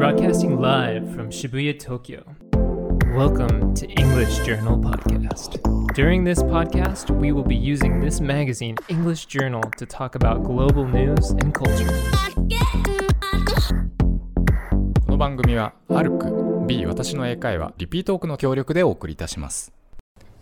Broadcasting live from Shibuya, Tokyo. Welcome to English Journal Podcast. During this podcast, we will be using this magazine, English Journal, to talk about global news and culture. この番組はアルク B 私の英会話リピートークの協力でお送りいたします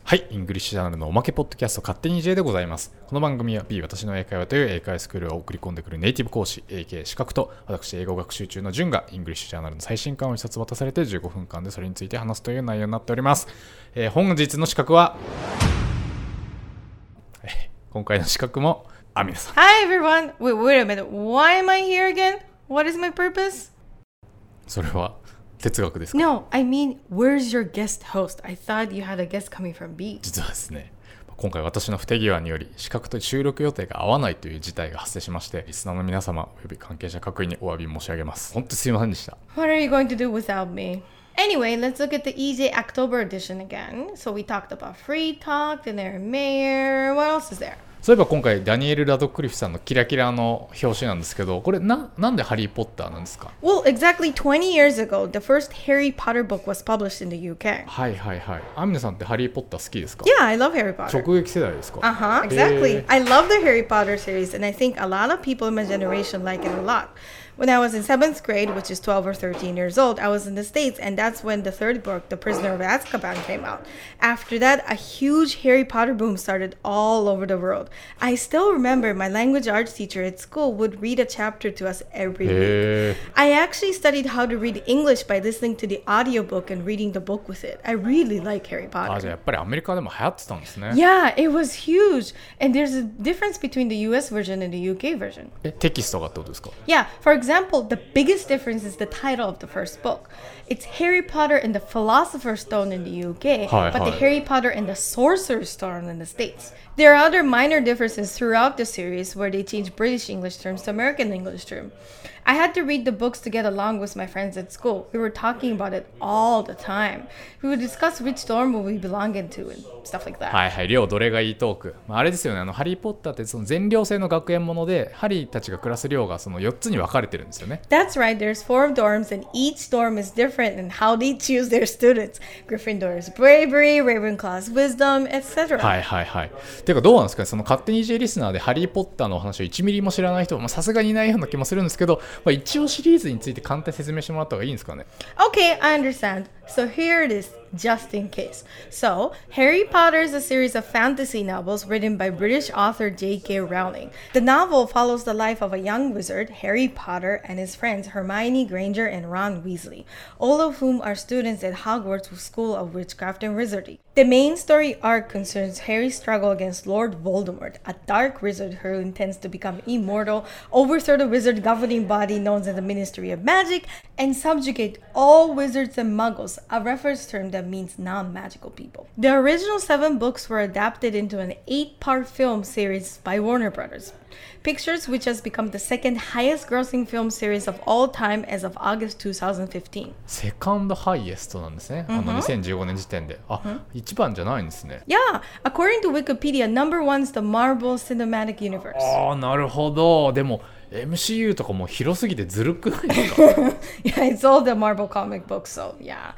はい English Journal のおまけポッドキャスト勝手に J でございますこの番組は B 私の英会話という英会話スクールを送り込んでくるネイティブ講師 AK 資格と私英語学習中の順が English Journal の最新刊を一冊渡されて15分間でそれについて話すという内容になっております、えー本日の資格はえー今回の資格もアミナさん Hi everyone. Wait, wait a minute. Why am I here again? What is my purpose? それは哲学ですか No, I mean, where's your guest host? I thought you had a guest coming from B. 実はですね今回私の不手際により資格と収録予定が合わないという事態が発生しましてリスナーの皆様および関係者各位にお詫び申し上げます本当すいませんでした What are you going to do without me? Anyway, let's look at the EJ October edition again. So we talked about free talk, the Mayer. What else is there? そういえば今回ダニエル・ラドクリフさんのキラキラの表紙なんですけどこれななんでハリー・ポッターなんですか Well, exactly 20 years ago, the first Harry Potter book was published in the UK. はいはいはいアミナさんってハリー・ポッター好きですか Yeah, I love Harry Potter. 直撃世代ですか Uh huh. Exactly. Eh. I love the Harry Potter series, and I think a lot of people in my generation like it a lot. When I was in seventh grade, which is 12 or 13 years old, I was in the States, and that's when the third book, The Prisoner of Azkaban, came out. After that, a huge Harry Potter boom started all over the world. I still remember my language arts teacher at school would read a chapter to us every week. へえ I actually studied how to read English by listening to the audiobook and reading the book with it. I really like Harry あ Potter. じゃあやっぱりアメリカでも流行ってたんですね Yeah, it was huge. And there's a difference between the US version and the UK version. えテキストがってことですか Yeah, for example, the biggest difference is the title of the first book. It's Harry Potter and the Philosopher's Stone in the UK, but the. Harry Potter and the Sorcerer's Stone in the States. There are other minor differences throughout the series where they change British English terms to American English term. I had to read the books to get along with my friends at school. We were talking about it all the time. We would discuss which dorm will we belong into and stuff like that. はいはい、寮どれがいいトーク。まあ、あれですよね、あの、ハリー・ポッターってその全寮制の学園もので、ハリーたちが暮らす寮がその4つに分かれてるんですよね。That's right, there's four dorms, and each dorm is different in how they choose their students. Gryffindor is bravery, Ravenclaw's wisdom, etc. はいはいはい。ていうかどうなんですかね、その勝手に J リスナーでハリー・ポッターのお話を1ミリも知らない人はまあさすがにいないような気もするんですけど、まあ、一応シリーズについて簡単に説明してもらった方がいいんですかね。Okay, I understand. So here it is, just in case. So, Harry Potter is a series of fantasy novels written by British author J.K. Rowling. The novel follows the life of a young wizard, Harry Potter, and his friends Hermione Granger and Ron Weasley, all of whom are students at Hogwarts School of Witchcraft and Wizardry. The main story arc concerns Harry's struggle against Lord Voldemort, a dark wizard who intends to become immortal, overthrow the wizard governing body known as the Ministry of Magic, and subjugate all wizards and muggles, a reference term that means non magical people. The original seven books were adapted into an eight part film series by Warner Brothers. Pictures, which has become the second highest grossing film series of all time as of August 2015. セカンドハイエストなんですね。あの2015年時点で。あ、一番じゃないんですね。 Yeah, according to Wikipedia, number one is the Marvel Cinematic Universe. ああ、なるほど。でも MCU とかもう広すぎてずるくないですか yeah, it's all the Marvel comic books, so yeah.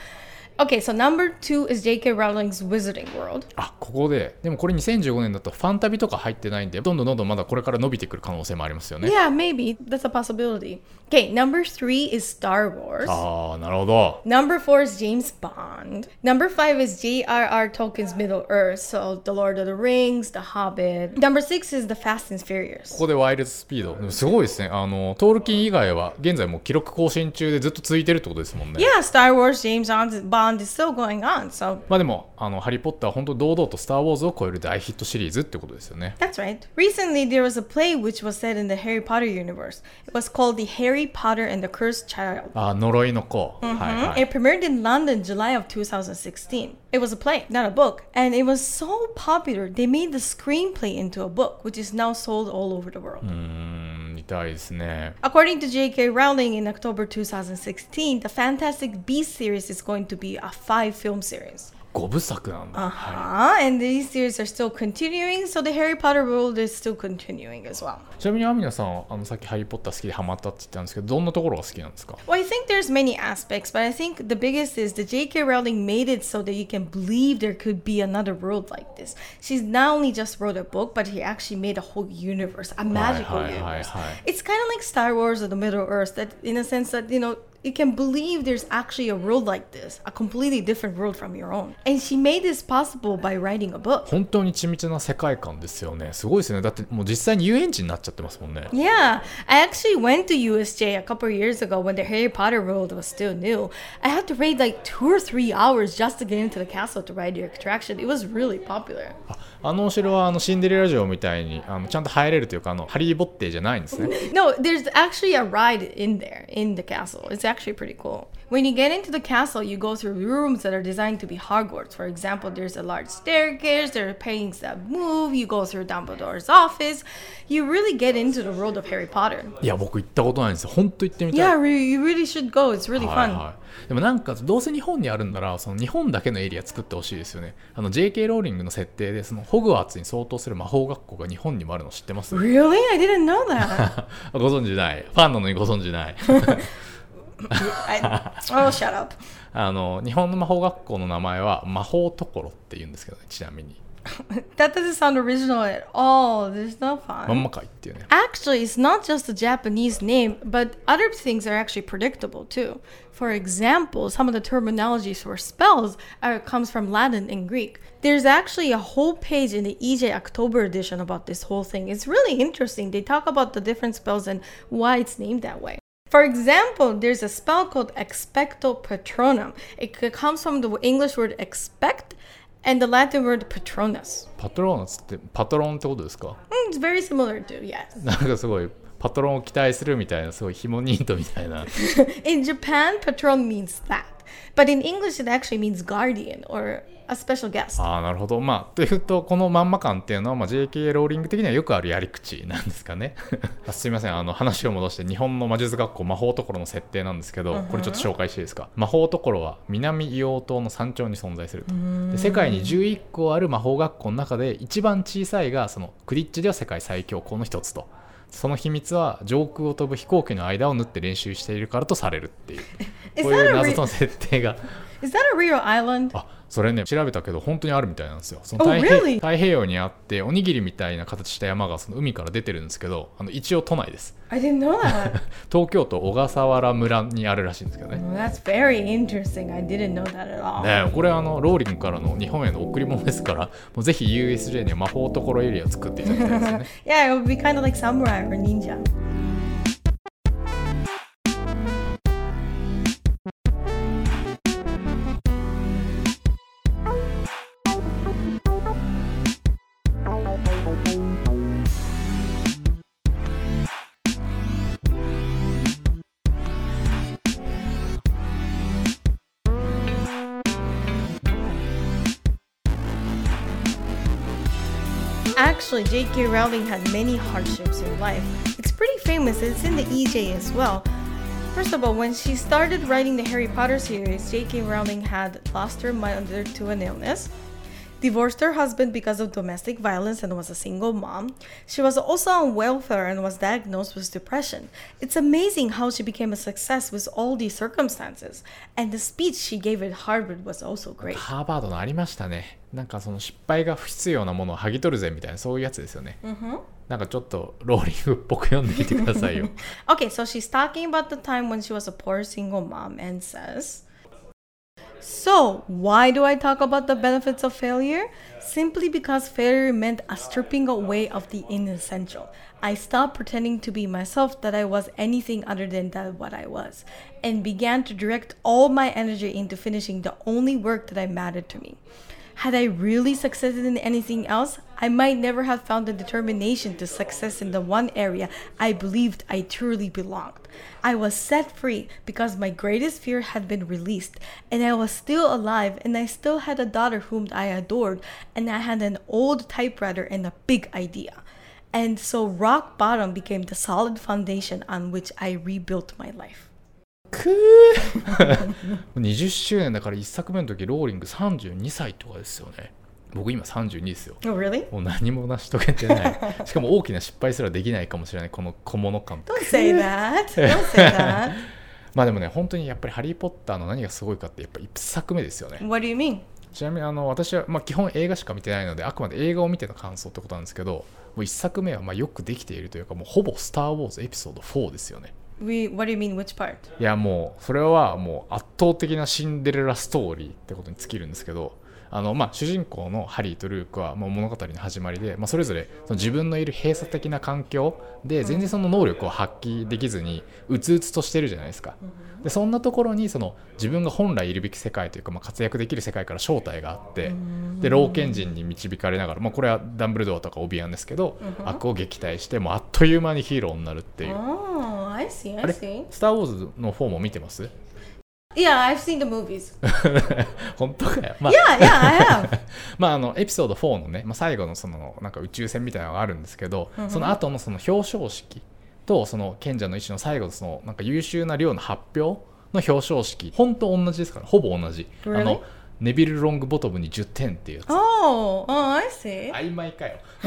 Okay, so number two is J.K. Rowling's Wizarding World. あここででもこれ2015年だとファンタビとか入ってないんでどんどんどんどんまだこれから伸びてくる可能性もありますよね Yeah, maybe. That's a possibility. Okay, number three is Star Wars. ああなるほど Number four is James Bond. Number five is J.R.R. Tolkien's Middle Earth, so The Lord of the Rings, The Hobbit. Number six is The Fast and こ Furious. こでワイルドスピードでもすごいですねあのトールキン以外は現在もう記録更新中でずっと続いてるってことですもんね Yeah, Star Wars, James Bond is still going on, so まあでもあのハリー・ポッターは本当堂々とスター・ウォーズを超える大ヒットシリーズってことですよね That's right. Recently, there was a play which was set in the Harry Potter universe. It was called The Harry Potter and the Cursed Child. あー呪いの子、はいはい It premiered in London July of 2016. It was a play, not a book, and it was so popular they made the screenplay into a book, which is now sold all over the world. うーん見 たいですね According to J.K. Rowling, in October 2016, the Fantastic Beasts series is going to be a five film series. 5部作なんだ、 Uh は huh. And these series are still continuing, so the Harry Potter world is still continuing as well. いちなみにアミナさんはあのさっき「ハリー・ポッター」好きでハマったって言ったんですけどどんなところが好きなんですか Well, I think there's many aspects, but I think the biggest is the J.K. Rowling made it so that you can believe there could be another world like this. She's not only just wrote a book, but he actually made a whole universe, a magical hi, hi, universe. hi. It's kind of like Star Wars or the Middle Earth, that in a sense that you know you can believe there's actually a world like this, a completely different world from your own. And she made this possible by writing a book. 本当に緻密な世界観ですよねすごいですねだってもう実際に遊園地になっちゃってますもんね Yeah, I actually went to USJ a couple of years ago when the Harry Potter world was still new. I had to wait like two or three hours just to get into the castle to ride the attraction. It was really popular. ああのお城はあのシンデレラ城みたいにあのちゃんと入れるというかあのハリー・ボッテーじゃないんですね No, there's actually a ride in there in the castle. It's actually pretty cool. When you get into the castle, you go through rooms that are designed to be Hogwarts. For example, there's a large staircase, there are paintings that move, you go through Dumbledore's office. You really get into the world of Harry Potter. いや僕行ったことないんですよ本当行ってみたい Yeah, you really should go. It's really はい fun. はい、でもなんかどうせ日本にあるんならその日本だけのエリア作ってほしいですよねあの JK ローリングの設定でそのホグワーツに相当する魔法学校が日本にもあるの知ってます Really? I didn't know that. ご存知ないファンなのにご存知ない oh, shut up. あの日本の魔法学校の名前は魔法ところって言うんですけどねちなみに That doesn't sound original at all. There's no まん fun. まかいっていうね Actually, it's not just a Japanese name, but other things are actually predictable too. For example, some of the terminologies for spells are, comes from Latin and Greek. There's actually a whole page in the EJ October edition about this whole thing. It's really interesting. They talk about the different spells and why it's named that way. For example, there's a spell called Expecto Patronum. It c- comes from the English word expect and the Latin word patronus. パトローナスってパトロンってことですか Mm, It's very similar to, yes. なんかすごいパトロンを期待するみたいなすごいヒモニートみたいな In Japan, patron means that. But in English, it actually means guardian or a special guest. ああなるほど。まあというとこのまんま感っていうのは、まあ、JK ローリング的にはよくあるやり口なんですかね。あすいません。あの話を戻して日本の魔術学校魔法ところの設定なんですけどこれちょっと紹介していいですか？魔法ところは南硫黄島の山頂に存在すると。で世界に11校ある魔法学校の中で一番小さいがそのクリッチでは世界最強校の一つとその秘密は上空を飛ぶ飛行機の間を縫って練習しているからとされるっていう こういう謎の設定が Is that a real island? あそれね調べたけど本当にあるみたいなんですよその Oh, 太平 really? 太平洋にあっておにぎりみたいな形した山がその海から出てるんですけどあの一応都内です I didn't know that. 東京都小笠原村にあるらしいんですけどね well, that's very interesting. I didn't know that at all. ねえこれあのローリングからの日本への贈り物ですからもうぜひ USJ には魔法ところエリアを作っていただきたいですね Yeah, it would be kind of like samurai or ninja. Actually, J.K. Rowling had many hardships in life. It's pretty famous, it's in the EJ as well. First of all, when she started writing the Harry Potter series, J.K. Rowling had lost her mother to an illness, divorced her husband because of domestic violence, and was a single mom. She was also on welfare and was diagnosed with depression. It's amazing how she became a success with all these circumstances. And the speech she gave at Harvard was also great. ハーバードのありましたね なんかその失敗が不必要なものを剥ぎ取るぜみたいなそういうやつですよね、なんかちょっとローリングっぽく読んでみてくださいよ Okay, so she's talking about the time when she was a poor single mom and says, So, why do I talk about the benefits of failure? Simply because failure meant a stripping away of the inessential. I stopped pretending to be myself that I was anything other than that what I was, and began to direct all my energy into finishing the only work that I mattered to me. Had I really succeeded in anything else, I might never have found the determination to success in the one area I believed I truly belonged. I was set free because my greatest fear had been released, and I was still alive, and I still had a daughter whom I adored, and I had an old typewriter and a big idea. And so rock bottom became the solid foundation on which I rebuilt my life. くー 20周年だから1作目の時ローリング32歳とかですよね僕今32ですよ Oh, really? もう何も成し遂げてない しかも大きな失敗すらできないかもしれないこの小物感 Don't say that. Don't say that. まあでもね本当にやっぱり「ハリー・ポッター」の何がすごいかってやっぱ1作目ですよね What do you mean? ちなみにあの私は、まあ、基本映画しか見てないのであくまで映画を見ての感想ってことなんですけどもう1作目はまあよくできているというかもうほぼ「スター・ウォーズ」エピソード4ですよね We, what do you mean? Which part? いやもうそれはもう圧倒的なシンデレラストーリーってことに尽きるんですけどあのまあ主人公のハリーとルークはもう物語の始まりで、まあ、それぞれその自分のいる閉鎖的な環境で全然その能力を発揮できずにうつうつとしてるじゃないですか。でそんなところにその自分が本来いるべき世界というか、まあ、活躍できる世界から正体があってで老賢人に導かれながら、まあ、これはダンブルドアとかオビアンですけど、悪を撃退してもうあっという間にヒーローになるっていう。Oh, I see. I あれ？see. スター・ウォーズの方も見てます？Yeah, I've seen the movies. 本当かよ。まあ Yeah, yeah, I have. まあ、あのエピソード4のね、まあ、最後のそのなんか宇宙船みたいなのがあるんですけど、その後のその表彰式とその賢者の石の最後のそのなんか優秀な量の発表の表彰式本当同じですからほぼ同じ、Really? あのネビル・ロングボトムに10点っていうやつ Oh, oh, I see. 曖昧かよ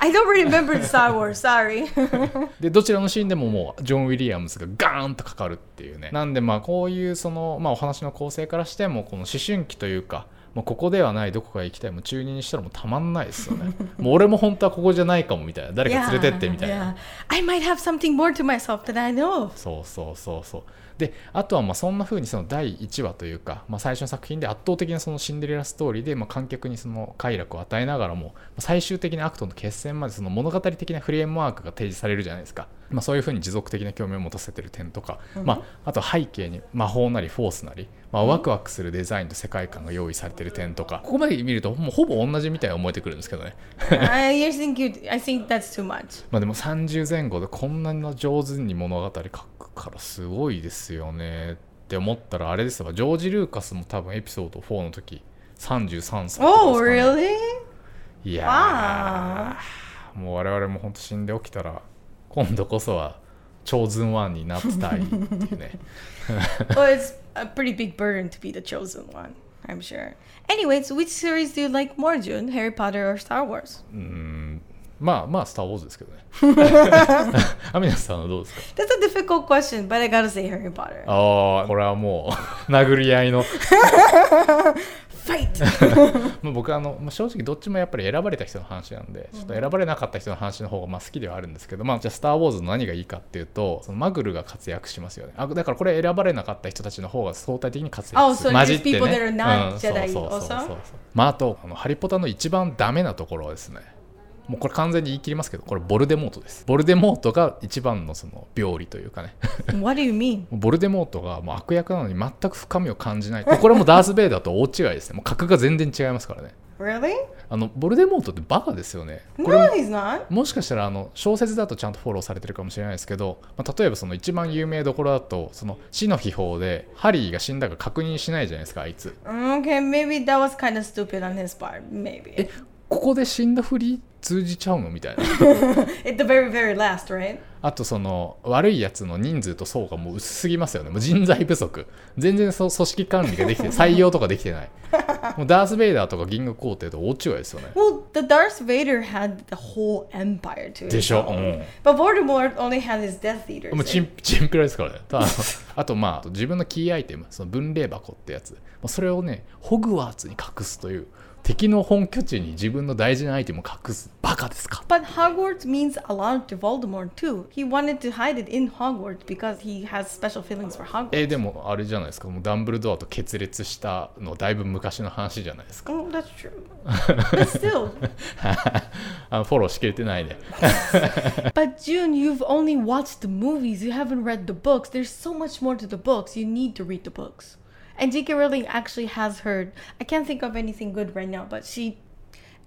I don't remember the Star Wars. Sorry. でどちらのシーンでももうジョン・ウィリアムズがガーンとかかるっていうねなんでまあこういうその、まあ、お話の構成からしてもこの思春期というかもうここではないどこかへ行きたいもう中二にしたらもうたまんないですよね もう俺も本当はここじゃないかもみたいな誰か連れてってみたいな yeah. I might have something more to myself that I know. そうそうそうそうであとはまあそんな風にその第1話というか、まあ、最初の作品で圧倒的なそのシンデレラストーリーでまあ観客にその快楽を与えながらも最終的なアクトの決戦までその物語的なフレームワークが提示されるじゃないですか、まあ、そういう風に持続的な興味を持たせてる点とか、まあ、あと背景に魔法なりフォースなり、まあ、ワクワクするデザインと世界観が用意されてる点とかここまで見るともうほぼ同じみたいに思えてくるんですけどね I think you. I think that's too much. まあでも30前後でこんなに上手に物語書くからすごいですよねって思ったらあれですわジョージ・ルーカスも多分エピソード4の時33歳とか Oh, ね really? いやーもう我々も本当死んで起きたら今度こそは超ズンワンになってたいっていうね well, it's a pretty big burden to be the chosen one. I'm sure. Anyways, which series do you like more, June? Harry Potter or Star Wars? うーんまあまあスター・ウォーズですけどね。アミナさんはどうですか？That's a difficult question, but I gotta say Harry Potter. ああこれはもう殴り合いの! まあ僕はあのまあ正直どっちもやっぱり選ばれた人の話なんでちょっと選ばれなかった人の話の方がまあ好きではあるんですけど、まあ、じゃあ「スター・ウォーズ」の何がいいかっていうとそのマグルが活躍しますよね。あだからこれ選ばれなかった人たちの方が相対的に活躍する。Oh, so 混じってね。うんそうそうそうそう?まああとあの「ハリポタ」の一番ダメなところはですねもうこれ完全に言い切りますけどこれボルデモートですボルデモートが一番のその病理というかね what do you mean? ボルデモートがもう悪役なのに全く深みを感じないこれもダース・ベイダーと大違いですねもう格が全然違いますからね Really? あのボルデモートってバカですよね。こ No, れも he's not. もしかしたらあの小説だとちゃんとフォローされてるかもしれないですけど、まあ、例えばその一番有名どころだとその死の秘宝でハリーが死んだか確認しないじゃないですかあいつ。Okay, maybe that was kind of stupid on his part. Maybe. えここで死んだふり通じちゃうの？みたいな。Very, very last, right? あとその悪いやつの人数と層がもう薄すぎますよね。もう人材不足。全然そう組織管理ができて 採用とかできてない。もうダース・ベイダーとか銀河皇帝と大違いですよね。Well, the Darth Vader had the whole empire to でしょ？う.ん But Voldemort only had his Death Eaters. もうチンチンピラですからね。ただあとまあ自分のキーアイテム、その分霊箱ってやつ、まあそれをね、ホグワーツに隠すという、敵の本拠地に自分の大事なアイテムを隠す。バカですか But Hogwarts means a lot to Voldemort too. He wanted to hide it in Hogwarts because he has special feelings for Hogwarts. えーでもあれじゃないですか、もうダンブルドアと決裂したのだいぶ昔の話じゃないですか。Oh, that's true. but still. あのフォローしきれてないね。But June, you've only watched the movies. You haven't read the books. There's so much more to the books. You need to read the books. And J.K. Rowling actually has heard. I can't think of anything good right now, but she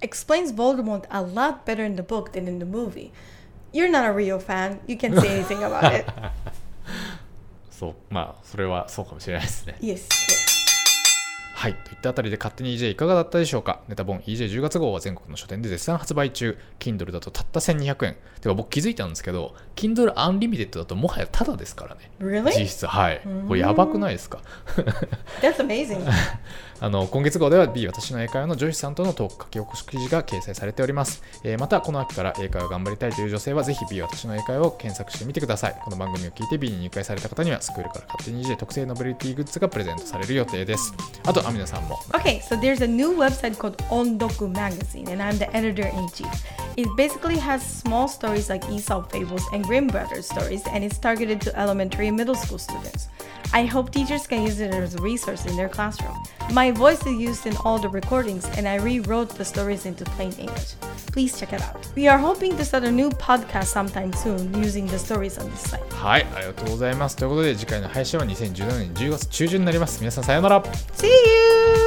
explains Voldemort a lot better in the book than in the movie. You're not a real fan. You can't say anything about it. そう、まあそれはそうかもしれないですね。 Yes. yes. はい。といったあたりで勝手に EJ いかがだったでしょうか？ネタ本 EJ10 月号は全国の書店で絶賛発売中。Kindle だとたった1200円。てか僕気づいたんですけど、Kindle Unlimited だともはやタダですからね。実 Really? 質、はい。これやばくないですか？That's amazing. あの今月号では B 私の英会話のジョイスさんとのトーク書き起こし記事が掲載されております、えーまたこの秋から英会話を頑張りたいという女性はぜひ B 私の英会話を検索してみてくださいこの番組を聞いて B に入会された方にはスクールから勝手に EJ 特製ノベルティグッズがプレゼントされる予定ですあとアミナさんも Okay, so there's a new website called Ondoku Magazine, and I'm the editor in chief. It basically has small stories like Aesop fables and Grimm Brothers stories, and it's targeted to elementary and middle school students. I hope teachers can use it as a resource in their classroom. My voice is used in all the recordings, and I rewrote the stories into plain English. Please check it out. We are hoping to start a new podcast sometime soon using the stories on this site. はいありがとうございますということで次回の配信は2017年10月中旬になります皆さんさようなら See you!